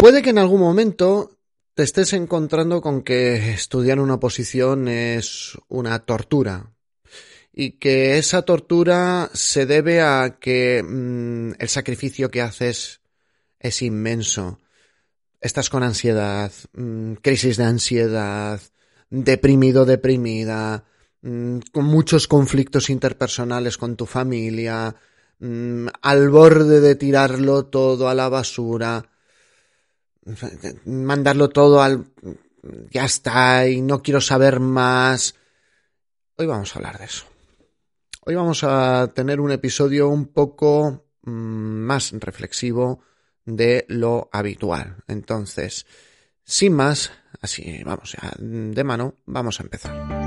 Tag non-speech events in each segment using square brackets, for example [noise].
Puede que en algún momento te estés encontrando con que estudiar una oposición es una tortura y que esa tortura se debe a que mm, el sacrificio que haces es inmenso. Estás con ansiedad, mm, crisis de ansiedad, deprimido, deprimida, mm, con muchos conflictos interpersonales con tu familia, al borde de tirarlo todo a la basura mandarlo todo al... ya está y no quiero saber más. Hoy vamos a hablar de eso. Hoy vamos a tener un episodio un poco mm, más reflexivo de lo habitual. Entonces, sin más, así vamos ya de mano, vamos a empezar.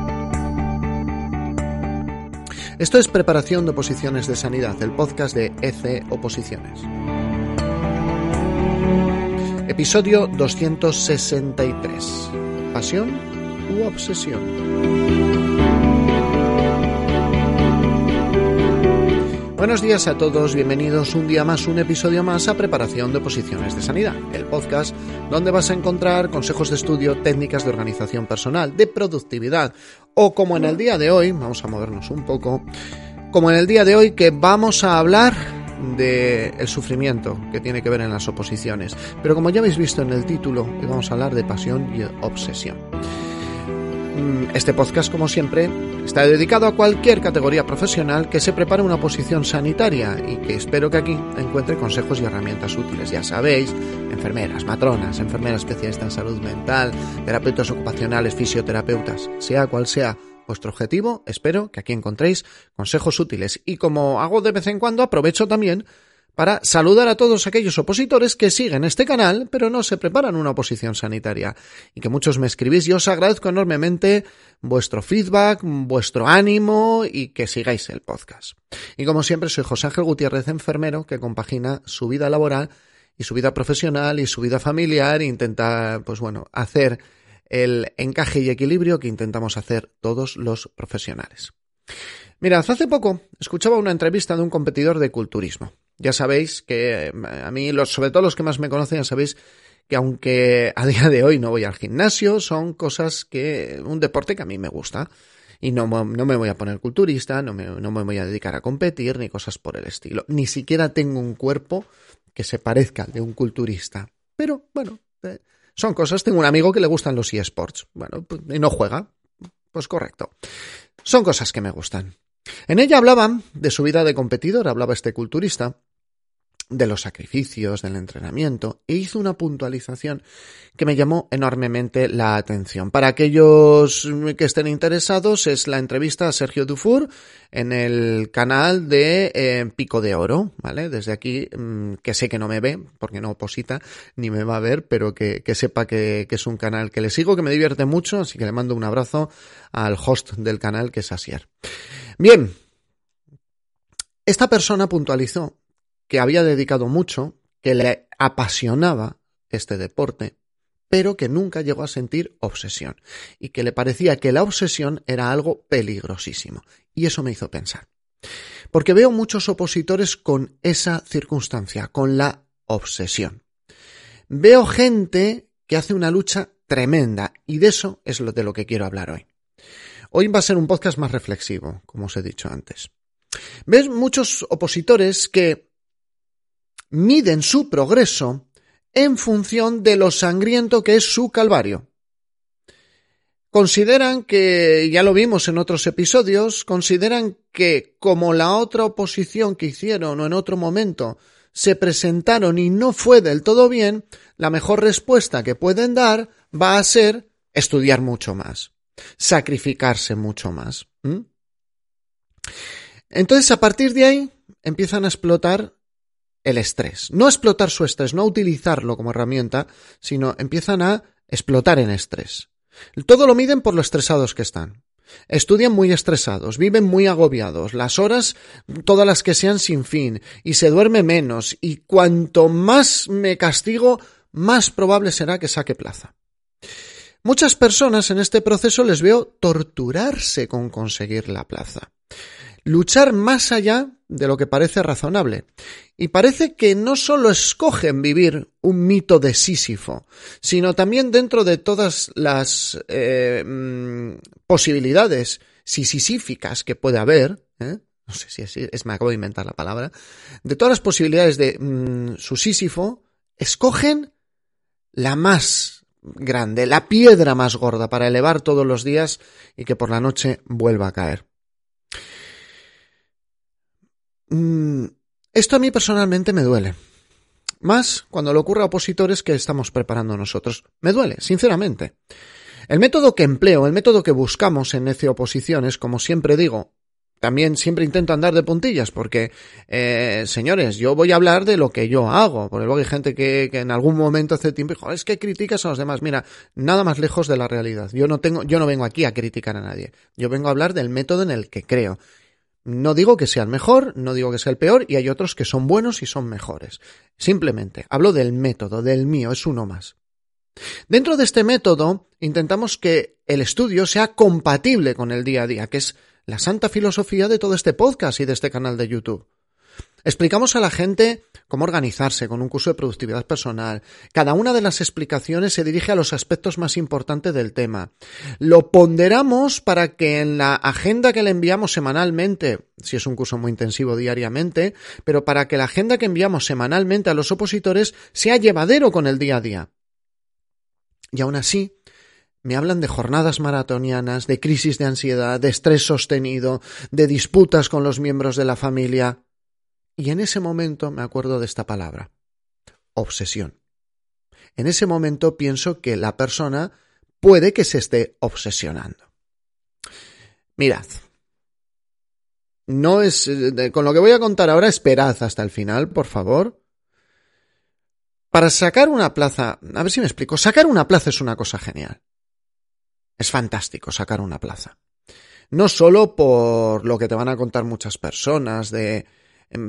Esto es Preparación de Oposiciones de Sanidad, el podcast de EC Oposiciones. Episodio 263. ¿Pasión u obsesión? Buenos días a todos, bienvenidos un día más, un episodio más a Preparación de Posiciones de Sanidad, el podcast donde vas a encontrar consejos de estudio, técnicas de organización personal, de productividad o como en el día de hoy, vamos a movernos un poco, como en el día de hoy que vamos a hablar del el sufrimiento que tiene que ver en las oposiciones. Pero como ya habéis visto en el título, vamos a hablar de pasión y obsesión. Mm, este podcast, como siempre, está dedicado a cualquier categoría profesional que se prepare una oposición sanitaria y que espero que aquí encuentre consejos y herramientas útiles. Ya sabéis, enfermeras, matronas, enfermeras especialistas en salud mental, terapeutas ocupacionales, fisioterapeutas, sea cual sea vuestro objetivo, espero que aquí encontréis consejos útiles. Y como hago de vez en cuando aprovecho también para saludar a todos aquellos opositores que siguen este canal pero no se preparan una oposición sanitaria. Y que muchos me escribís y os agradezco enormemente vuestro feedback, vuestro ánimo y que sigáis el podcast. Y como siempre soy José Ángel Gutiérrez, enfermero que compagina su vida laboral y su vida profesional y su vida familiar e intenta pues bueno, hacer el encaje y equilibrio que intentamos hacer todos los profesionales. Mirad, hace poco escuchaba una entrevista de un competidor de culturismo. Ya sabéis que eh, a mí, sobre todo los que más me conocen, ya sabéis que aunque a día de hoy no voy al gimnasio, son cosas que, un deporte que a mí me gusta. Y no, no me voy a poner culturista, no me, no me voy a dedicar a competir, ni cosas por el estilo. Ni siquiera tengo un cuerpo que se parezca al de un culturista. Pero, bueno, eh, son cosas, tengo un amigo que le gustan los eSports. Bueno, pues, y no juega. Pues correcto. Son cosas que me gustan. En ella hablaban de su vida de competidor, hablaba este culturista, de los sacrificios, del entrenamiento, e hizo una puntualización que me llamó enormemente la atención. Para aquellos que estén interesados, es la entrevista a Sergio Dufour en el canal de eh, Pico de Oro, ¿vale? Desde aquí, mm, que sé que no me ve, porque no oposita, ni me va a ver, pero que, sepa que, que, es un canal que le sigo, que me divierte mucho, así que le mando un abrazo al host del canal, que es Asier. Bien, esta persona puntualizó que había dedicado mucho, que le apasionaba este deporte, pero que nunca llegó a sentir obsesión y que le parecía que la obsesión era algo peligrosísimo. Y eso me hizo pensar. Porque veo muchos opositores con esa circunstancia, con la obsesión. Veo gente que hace una lucha tremenda y de eso es lo de lo que quiero hablar hoy. Hoy va a ser un podcast más reflexivo, como os he dicho antes. Ves muchos opositores que miden su progreso en función de lo sangriento que es su calvario. Consideran que, ya lo vimos en otros episodios, consideran que como la otra oposición que hicieron o en otro momento se presentaron y no fue del todo bien, la mejor respuesta que pueden dar va a ser estudiar mucho más, sacrificarse mucho más. Entonces, a partir de ahí, empiezan a explotar el estrés. No explotar su estrés, no utilizarlo como herramienta, sino empiezan a explotar en estrés. Todo lo miden por lo estresados que están. Estudian muy estresados, viven muy agobiados, las horas, todas las que sean sin fin, y se duerme menos, y cuanto más me castigo, más probable será que saque plaza. Muchas personas en este proceso les veo torturarse con conseguir la plaza. Luchar más allá de lo que parece razonable. Y parece que no solo escogen vivir un mito de Sísifo, sino también dentro de todas las eh, mm, posibilidades sisifíficas que puede haber, ¿eh? no sé si es, es, me acabo de inventar la palabra, de todas las posibilidades de mm, su Sísifo, escogen la más grande, la piedra más gorda para elevar todos los días y que por la noche vuelva a caer. Mm, esto a mí personalmente me duele. Más cuando le ocurre a opositores que estamos preparando nosotros. Me duele, sinceramente. El método que empleo, el método que buscamos en Necio Oposiciones, como siempre digo, también siempre intento andar de puntillas porque, eh, señores, yo voy a hablar de lo que yo hago. Porque luego hay gente que, que en algún momento hace tiempo dijo, es que criticas a los demás. Mira, nada más lejos de la realidad. Yo no tengo, yo no vengo aquí a criticar a nadie. Yo vengo a hablar del método en el que creo. No digo que sea el mejor, no digo que sea el peor, y hay otros que son buenos y son mejores. Simplemente hablo del método, del mío, es uno más. Dentro de este método intentamos que el estudio sea compatible con el día a día, que es la santa filosofía de todo este podcast y de este canal de YouTube. Explicamos a la gente cómo organizarse con un curso de productividad personal. Cada una de las explicaciones se dirige a los aspectos más importantes del tema. Lo ponderamos para que en la agenda que le enviamos semanalmente, si es un curso muy intensivo diariamente, pero para que la agenda que enviamos semanalmente a los opositores sea llevadero con el día a día. Y aún así, me hablan de jornadas maratonianas, de crisis de ansiedad, de estrés sostenido, de disputas con los miembros de la familia. Y en ese momento me acuerdo de esta palabra, obsesión. En ese momento pienso que la persona puede que se esté obsesionando. Mirad, no es, con lo que voy a contar ahora, esperad hasta el final, por favor. Para sacar una plaza, a ver si me explico, sacar una plaza es una cosa genial. Es fantástico sacar una plaza. No solo por lo que te van a contar muchas personas de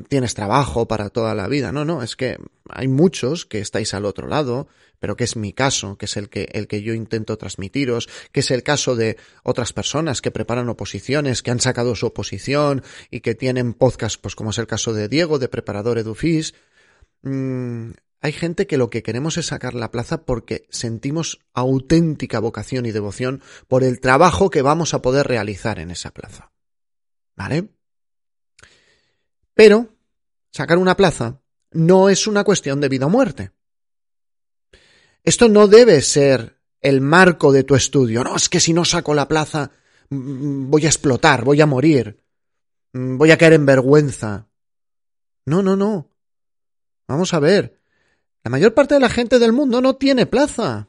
tienes trabajo para toda la vida. No, no, es que hay muchos que estáis al otro lado, pero que es mi caso, que es el que, el que yo intento transmitiros, que es el caso de otras personas que preparan oposiciones, que han sacado su oposición y que tienen podcast, pues como es el caso de Diego, de Preparador Edufis. Mm, hay gente que lo que queremos es sacar la plaza porque sentimos auténtica vocación y devoción por el trabajo que vamos a poder realizar en esa plaza. ¿Vale? Pero sacar una plaza no es una cuestión de vida o muerte. Esto no debe ser el marco de tu estudio. No, es que si no saco la plaza mm, voy a explotar, voy a morir, mm, voy a caer en vergüenza. No, no, no. Vamos a ver. La mayor parte de la gente del mundo no tiene plaza.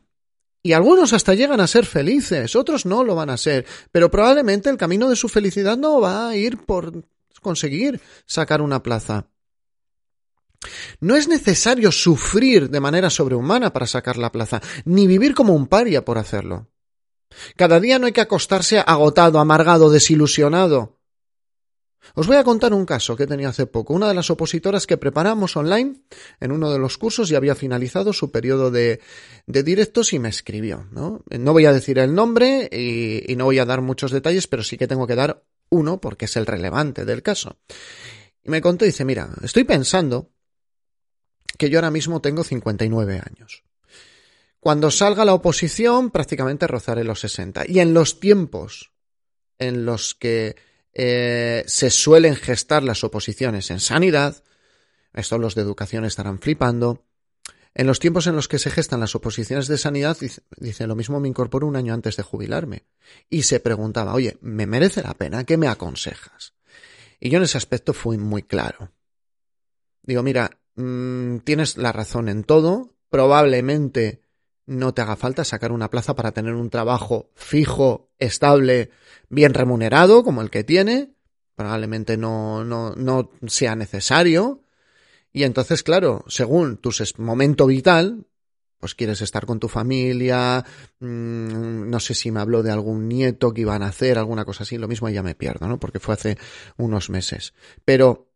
Y algunos hasta llegan a ser felices, otros no lo van a ser, pero probablemente el camino de su felicidad no va a ir por conseguir sacar una plaza. No es necesario sufrir de manera sobrehumana para sacar la plaza, ni vivir como un paria por hacerlo. Cada día no hay que acostarse agotado, amargado, desilusionado. Os voy a contar un caso que tenía hace poco. Una de las opositoras que preparamos online en uno de los cursos ya había finalizado su periodo de, de directos y me escribió. ¿no? no voy a decir el nombre y, y no voy a dar muchos detalles, pero sí que tengo que dar uno porque es el relevante del caso. Y me contó y dice, mira, estoy pensando que yo ahora mismo tengo 59 años. Cuando salga la oposición prácticamente rozaré los 60. Y en los tiempos en los que eh, se suelen gestar las oposiciones en sanidad, esto los de educación estarán flipando, en los tiempos en los que se gestan las oposiciones de sanidad, dice, lo mismo me incorporo un año antes de jubilarme. Y se preguntaba, oye, ¿me merece la pena? ¿Qué me aconsejas? Y yo en ese aspecto fui muy claro. Digo, mira, mmm, tienes la razón en todo, probablemente no te haga falta sacar una plaza para tener un trabajo fijo, estable, bien remunerado, como el que tiene, probablemente no, no, no sea necesario, y entonces, claro, según tu momento vital, pues quieres estar con tu familia, mmm, no sé si me habló de algún nieto que iban a hacer, alguna cosa así, lo mismo ya me pierdo, ¿no? Porque fue hace unos meses. Pero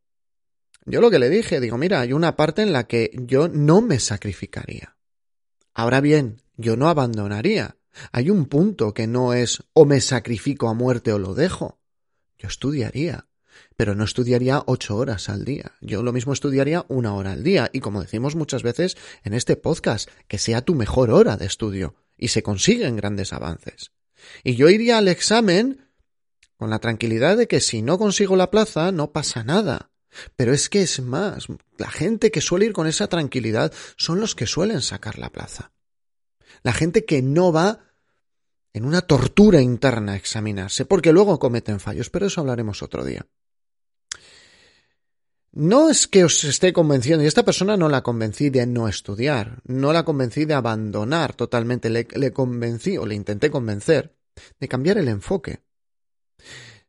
yo lo que le dije, digo, mira, hay una parte en la que yo no me sacrificaría. Ahora bien, yo no abandonaría. Hay un punto que no es o me sacrifico a muerte o lo dejo. Yo estudiaría. Pero no estudiaría ocho horas al día. Yo lo mismo estudiaría una hora al día. Y como decimos muchas veces en este podcast, que sea tu mejor hora de estudio. Y se consiguen grandes avances. Y yo iría al examen con la tranquilidad de que si no consigo la plaza, no pasa nada. Pero es que es más, la gente que suele ir con esa tranquilidad son los que suelen sacar la plaza. La gente que no va en una tortura interna a examinarse, porque luego cometen fallos, pero eso hablaremos otro día. No es que os esté convenciendo, y esta persona no la convencí de no estudiar, no la convencí de abandonar totalmente, le, le convencí o le intenté convencer de cambiar el enfoque.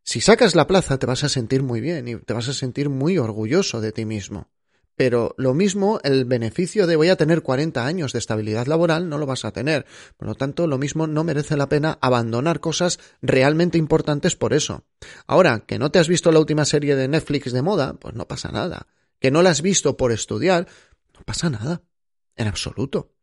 Si sacas la plaza te vas a sentir muy bien y te vas a sentir muy orgulloso de ti mismo. Pero lo mismo, el beneficio de voy a tener 40 años de estabilidad laboral no lo vas a tener. Por lo tanto, lo mismo no merece la pena abandonar cosas realmente importantes por eso. Ahora, que no te has visto la última serie de Netflix de moda, pues no pasa nada. Que no la has visto por estudiar, no pasa nada. En absoluto.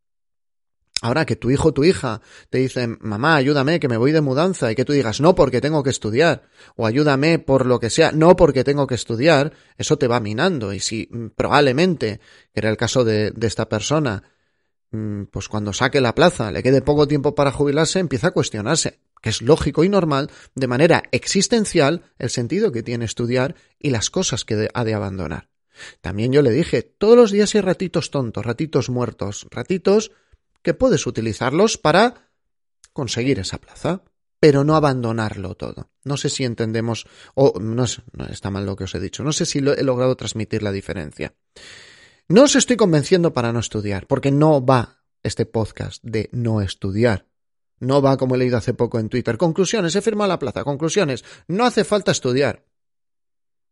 Ahora que tu hijo o tu hija te dicen, mamá, ayúdame, que me voy de mudanza, y que tú digas, no porque tengo que estudiar, o ayúdame por lo que sea, no porque tengo que estudiar, eso te va minando. Y si mm, probablemente, que era el caso de, de esta persona, mm, pues cuando saque la plaza, le quede poco tiempo para jubilarse, empieza a cuestionarse, que es lógico y normal, de manera existencial, el sentido que tiene estudiar y las cosas que ha de abandonar. También yo le dije, todos los días hay ratitos tontos, ratitos muertos, ratitos que puedes utilizarlos para conseguir esa plaza, pero no abandonarlo todo. No sé si entendemos, o no, está mal lo que os he dicho, no sé si he logrado transmitir la diferencia. No os estoy convenciendo para no estudiar, porque no va este podcast de no estudiar. No va como he leído hace poco en Twitter. Conclusiones, he firmado la plaza. Conclusiones, no hace falta estudiar.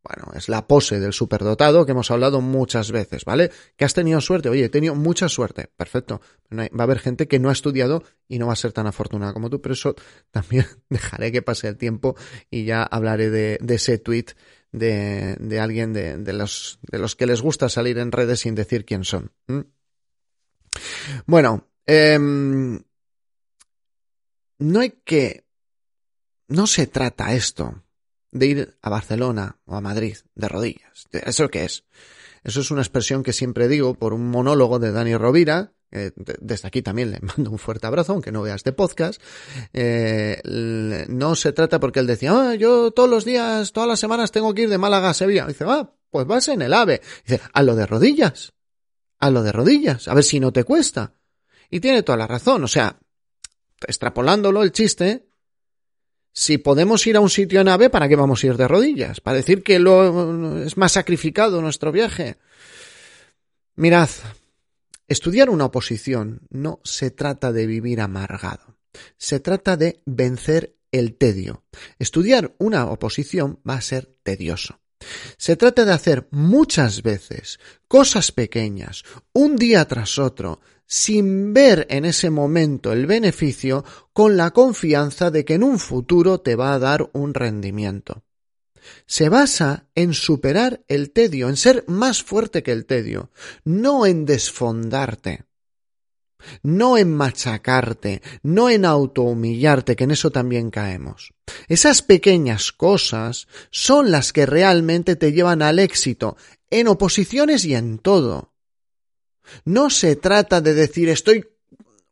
Bueno, es la pose del superdotado que hemos hablado muchas veces, ¿vale? Que has tenido suerte, oye, he tenido mucha suerte, perfecto. Va a haber gente que no ha estudiado y no va a ser tan afortunada como tú, pero eso [laughs] también dejaré que pase el tiempo y ya hablaré de, ese tweet de, alguien de, de, los, de los que les gusta salir en redes sin decir quién son. Bueno, em, no hay que... No se trata esto de ir a Barcelona o a Madrid de rodillas. ¿Eso qué es? Eso es una expresión que siempre digo por un monólogo de Dani Rovira. desde aquí también le [laughs] mando un fuerte abrazo, aunque no vea este podcast. Eh, no se trata porque él decía, ah, yo todos los días, todas las semanas tengo que ir de Málaga a Sevilla. dice, ah, pues vas en el AVE. dice, a lo de rodillas. A lo de rodillas. A ver si no te cuesta. Y tiene toda la razón. O sea, extrapolándolo el chiste, si podemos ir a un sitio en AVE, ¿para qué vamos a ir de rodillas? ¿Para decir que lo, es más sacrificado nuestro viaje? Mirad, estudiar una oposición no se trata de vivir amargado, se trata de vencer el tedio. Estudiar una oposición va a ser tedioso. Se trata de hacer muchas veces cosas pequeñas, un día tras otro, sin ver en ese momento el beneficio con la confianza de que en un futuro te va a dar un rendimiento. Se basa en superar el tedio, en ser más fuerte que el tedio, no en desfondarte, no en machacarte, no en autohumillarte, que en eso también caemos. Esas pequeñas cosas son las que realmente te llevan al éxito, en oposiciones y en todo. No se trata de decir estoy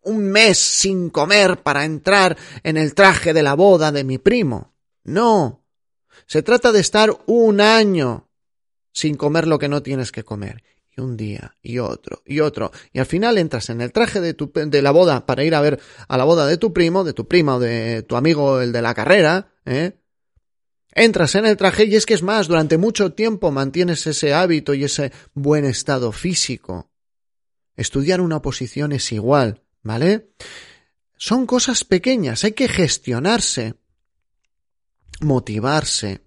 un mes sin comer para entrar en el traje de la boda de mi primo. No. Se trata de estar un año sin comer lo que no tienes que comer. Y un día, y otro, y otro. Y al final entras en el traje de, tu, de la boda para ir a ver a la boda de tu primo, de tu prima o de tu amigo, el de la carrera, ¿eh? Entras en el traje y es que es más, durante mucho tiempo mantienes ese hábito y ese buen estado físico. Estudiar una oposición es igual, ¿vale? Son cosas pequeñas, hay que gestionarse, motivarse,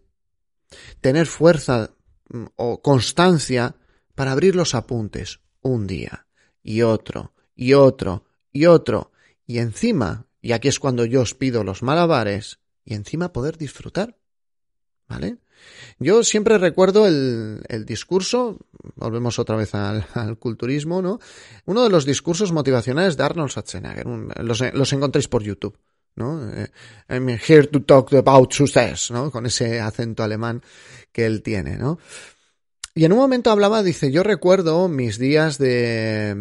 tener fuerza mm, o constancia para abrir los apuntes un día y otro y otro y otro y encima, y aquí es cuando yo os pido los malabares, y encima poder disfrutar, ¿vale? Yo siempre recuerdo el, discurso, volvemos otra vez [laughs] al, culturismo, ¿no? Uno de los discursos motivacionales de Arnold Schwarzenegger, los, los encontréis por YouTube. ¿no? Eh, I'm here to talk about success, ¿no? Con ese acento alemán que él tiene, ¿no? Y en un momento hablaba, dice, yo recuerdo mis días de,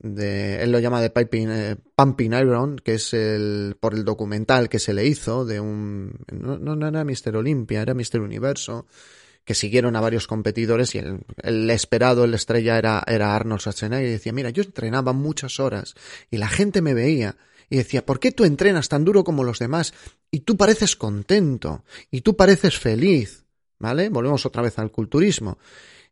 de él lo llama de piping, eh, Pumping Iron, que es el, por el documental que se le hizo de un, no, no era Mr. Olympia, era Mr. Universo, que siguieron a varios competidores y el, el esperado, el estrella era, era Arnold Schwarzenegger y decía, mira, yo entrenaba muchas horas y la gente me veía y decía, ¿por qué tú entrenas tan duro como los demás y tú pareces contento y tú pareces feliz? ¿Vale? Volvemos otra vez al culturismo.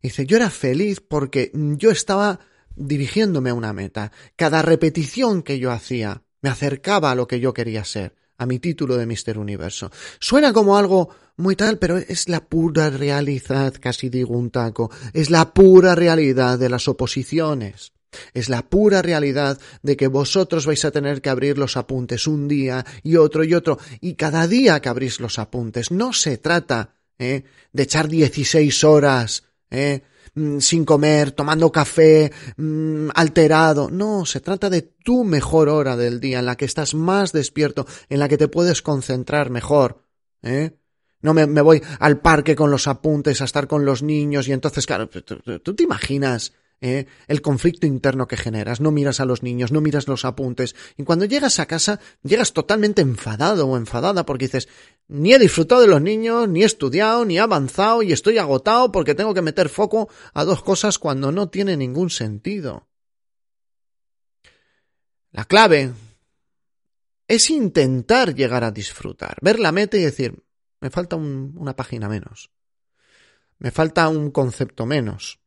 Dice, yo era feliz porque yo estaba dirigiéndome a una meta. Cada repetición que yo hacía me acercaba a lo que yo quería ser, a mi título de Mister Universo. Suena como algo muy tal, pero es la pura realidad, casi digo un taco, es la pura realidad de las oposiciones. Es la pura realidad de que vosotros vais a tener que abrir los apuntes un día y otro y otro, y cada día que abrís los apuntes. No se trata ¿eh? de echar 16 horas ¿eh? Mm, sin comer, tomando café, mm, alterado. No, se trata de tu mejor hora del día, en la que estás más despierto, en la que te puedes concentrar mejor. ¿eh? No me, me voy al parque con los apuntes a estar con los niños y entonces, claro, tú te imaginas ¿eh? el conflicto interno que generas, no miras a los niños, no miras los apuntes, y cuando llegas a casa llegas totalmente enfadado o enfadada porque dices, ni he disfrutado de los niños, ni he estudiado, ni he avanzado y estoy agotado porque tengo que meter foco a dos cosas cuando no tiene ningún sentido. La clave es intentar llegar a disfrutar, ver la meta y decir, me falta una página menos, me falta un concepto menos,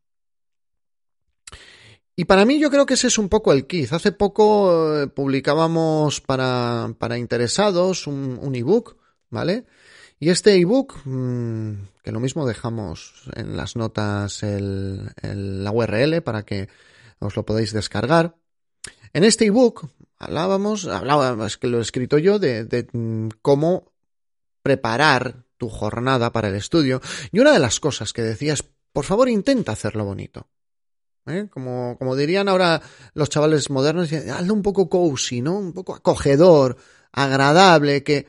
y para mí yo creo que ese es un poco el quiz. Hace poco eh, publicábamos para, para interesados un, un ebook, ¿vale? Y este ebook, mmm, que lo mismo dejamos en las notas el, la URL para que os lo podáis descargar. En este ebook hablábamos, hablaba, es que lo he escrito yo, de, de mm, cómo preparar tu jornada para el estudio. Y una de las cosas que decías, por favor intenta hacerlo bonito. ¿Eh? Como, como dirían ahora los chavales modernos, hazlo un poco cozy, ¿no? Un poco acogedor, agradable, que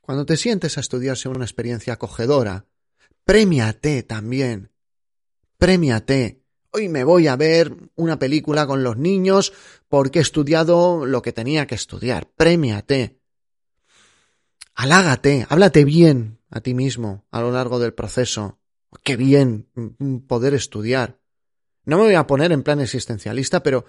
cuando te sientes a estudiar sea una experiencia acogedora. Premiate también. Premiate. Hoy me voy a ver una película con los niños porque he estudiado lo que tenía que estudiar. Premiate. Alágate, háblate bien a ti mismo a lo largo del proceso. Qué bien poder estudiar. No me voy a poner en plan existencialista, pero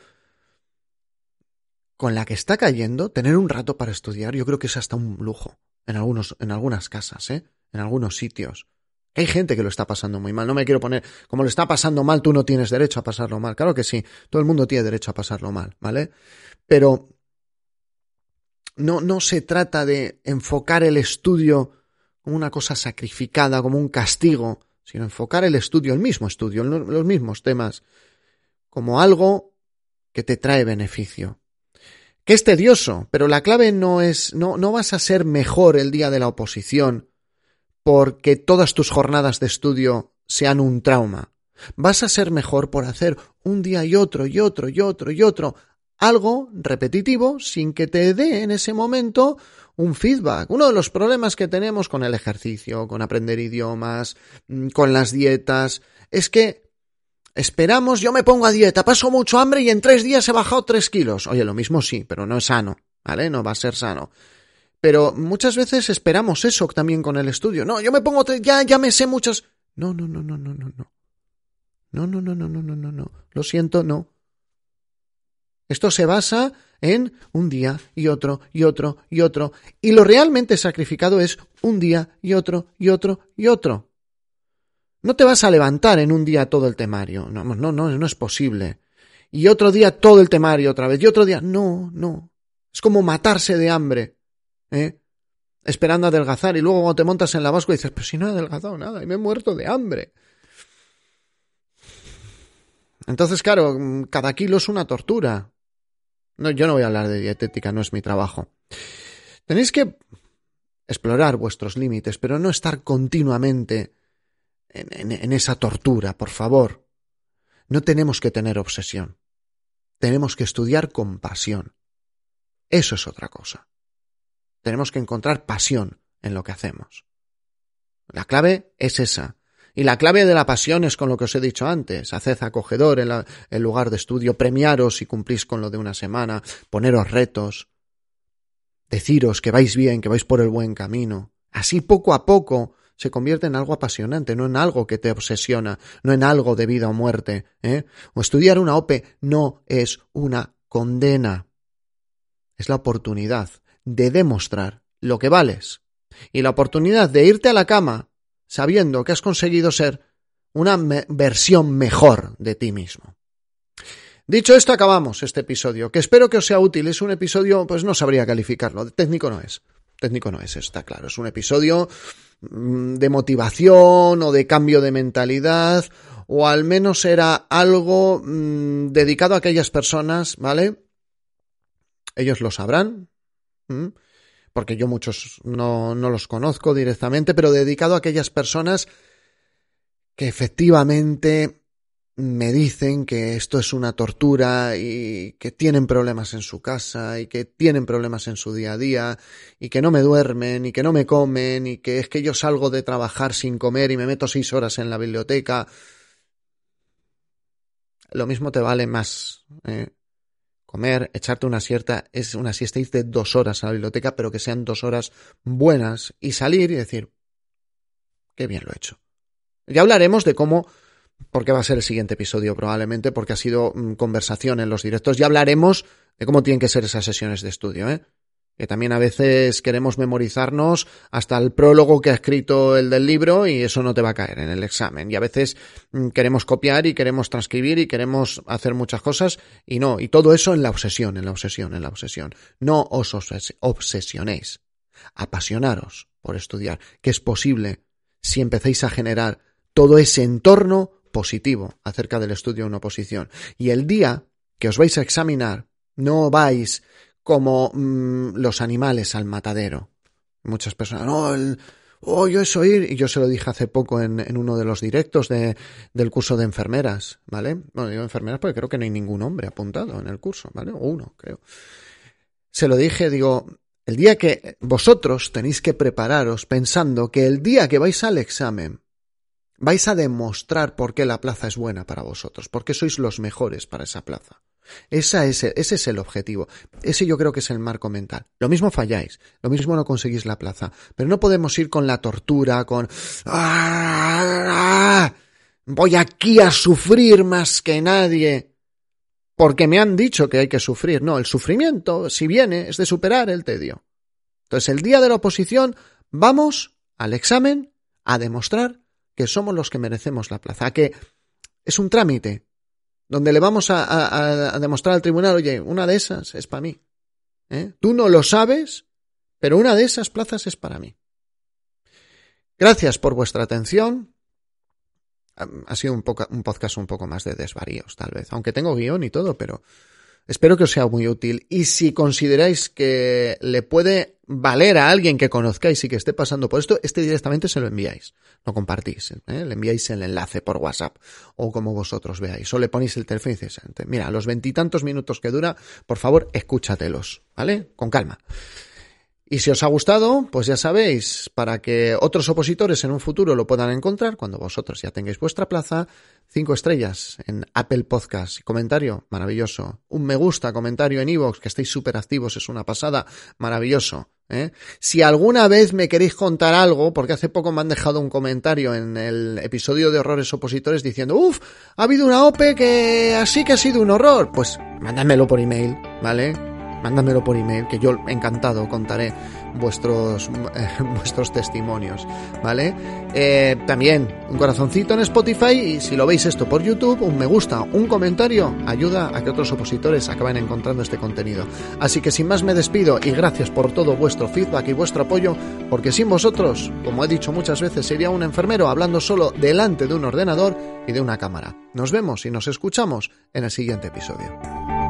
con la que está cayendo, tener un rato para estudiar, yo creo que es hasta un lujo en algunos, en algunas casas, ¿eh? En algunos sitios. Hay gente que lo está pasando muy mal. No me quiero poner, como lo está pasando mal, tú no tienes derecho a pasarlo mal. Claro que sí, todo el mundo tiene derecho a pasarlo mal, ¿vale? Pero no, no se trata de enfocar el estudio como una cosa sacrificada, como un castigo, sino enfocar el estudio, el mismo estudio, los mismos temas, como algo que te trae beneficio. Que es tedioso, pero la clave no es, no, no vas a ser mejor el día de la oposición porque todas tus jornadas de estudio sean un trauma. Vas a ser mejor por hacer un día y otro y otro y otro y otro algo repetitivo sin que te dé en ese momento un feedback. Uno de los problemas que tenemos con el ejercicio, con aprender idiomas, mm, con las dietas, es que esperamos, yo me pongo a dieta, paso mucho hambre y en tres días he bajado tres kilos. Oye, lo mismo sí, pero no es sano, ¿vale? No va a ser sano. Pero muchas veces esperamos eso también con el estudio. No, yo me pongo, ya, ya me sé muchas. No, no, no, no, no, no, no. No, no, no, no, no, no, no, no. Lo siento, no. Esto se basa en un día y otro y otro y otro. Y lo realmente sacrificado es un día y otro y otro y otro. No te vas a levantar en un día todo el temario. No, no, no, no es posible. Y otro día todo el temario otra vez. Y otro día. No, no. Es como matarse de hambre. ¿eh? Esperando adelgazar. Y luego cuando te montas en la báscula dices, pero si no he adelgazado nada y me he muerto de hambre. Entonces, claro, cada kilo es una tortura. No, yo no voy a hablar de dietética, no es mi trabajo. Tenéis que explorar vuestros límites, pero no estar continuamente en, en, en esa tortura, por favor. No tenemos que tener obsesión. Tenemos que estudiar con pasión. Eso es otra cosa. Tenemos que encontrar pasión en lo que hacemos. La clave es esa. Y la clave de la pasión es con lo que os he dicho antes. Haced acogedor en el lugar de estudio, premiaros si cumplís con lo de una semana, poneros retos, deciros que vais bien, que vais por el buen camino. Así poco a poco se convierte en algo apasionante, no en algo que te obsesiona, no en algo de vida o muerte. ¿eh? O estudiar una OPE no es una condena. Es la oportunidad de demostrar lo que vales y la oportunidad de irte a la cama sabiendo que has conseguido ser una versión mejor de ti mismo. Dicho esto, acabamos este episodio, que espero que os sea útil. Es un episodio, pues no sabría calificarlo, técnico no es. Técnico no es, está claro. Es un episodio Mm, de motivación o de cambio de mentalidad o al menos era algo mm, dedicado a aquellas personas, ¿vale? Ellos lo sabrán, porque yo muchos no, no los conozco directamente, pero dedicado a aquellas personas que efectivamente me dicen que esto es una tortura y que tienen problemas en su casa y que tienen problemas en su día a día y que no me duermen y que no me comen y que es que yo salgo de trabajar sin comer y me meto seis horas en la biblioteca. Lo mismo te vale más eh, comer, echarte una siesta, es una siesta de dos horas a la biblioteca, pero que sean dos horas buenas y salir y decir, qué bien lo he hecho. Ya hablaremos de cómo porque va a ser el siguiente episodio probablemente, porque ha sido mm, conversación en los directos. Ya hablaremos de cómo tienen que ser esas sesiones de estudio, ¿eh? Que también a veces queremos memorizarnos hasta el prólogo que ha escrito el del libro y eso no te va a caer en el examen. Y a veces mm, queremos copiar y queremos transcribir y queremos hacer muchas cosas y no. Y todo eso en la obsesión, en la obsesión, en la obsesión. No os obsesionéis. Apasionaros por estudiar, que es posible si empecéis a generar todo ese entorno positivo acerca del estudio de una oposición. Y el día que os vais a examinar, no vais como mm, los animales al matadero. Muchas personas, no, el, oh, yo eso ir, y yo se lo dije hace poco en, uno de los directos de, del curso de enfermeras, ¿vale? Bueno, digo enfermeras porque creo que no hay ningún hombre apuntado en el curso, ¿vale? O uno, creo. Se lo dije, digo, el día que vosotros tenéis que prepararos pensando que el día que vais al examen vais a demostrar por qué la plaza es buena para vosotros, por qué sois los mejores para esa plaza. Esa es ese es el objetivo. Ese yo creo que es el marco mental. Lo mismo falláis, lo mismo no conseguís la plaza, pero no podemos ir con la tortura, con ¡Ah! voy aquí a sufrir más que nadie, porque me han dicho que hay que sufrir. No, el sufrimiento, si viene, es de superar el tedio. Entonces, el día de la oposición, vamos al examen a demostrar que somos los que merecemos la plaza, que es un trámite donde le vamos a, demostrar al tribunal, oye, una de esas es para mí. ¿eh? Tú no lo sabes, pero una de esas plazas es para mí. Gracias por vuestra atención. Ha sido un, un podcast un poco más de desvaríos, tal vez, aunque tengo guion y todo, pero Espero que os sea muy útil y si consideráis que le puede valer a alguien que conozcáis y que esté pasando por esto, este directamente se lo enviáis, lo compartís, ¿eh? le enviáis el enlace por WhatsApp o como vosotros veáis, o le ponéis el teléfono y dices, mira, los veintitantos minutos que dura, por favor, escúchatelos, ¿vale? Con calma. Y si os ha gustado, pues ya sabéis, para que otros opositores en un futuro lo puedan encontrar, cuando vosotros ya tengáis vuestra plaza, cinco estrellas en Apple Podcast, comentario, maravilloso. Un me gusta, comentario en iVoox, que estéis súper activos, es una pasada, maravilloso. ¿eh? Si alguna vez me queréis contar algo, porque hace poco me han dejado un comentario en el episodio de Horrores Opositores diciendo, uff, ha habido una OPE que así que ha sido un horror, pues mándamelo por email, ¿vale? Mándamelo por email, que yo encantado contaré vuestros, eh, [laughs] vuestros testimonios, ¿vale? Eh, también un corazoncito en Spotify y si lo veis esto por YouTube, un me gusta, un comentario, ayuda a que otros opositores acaben encontrando este contenido. Así que sin más me despido y gracias por todo vuestro feedback y vuestro apoyo, porque sin vosotros, como he dicho muchas veces, sería un enfermero hablando solo delante de un ordenador y de una cámara. Nos vemos y nos escuchamos en el siguiente episodio.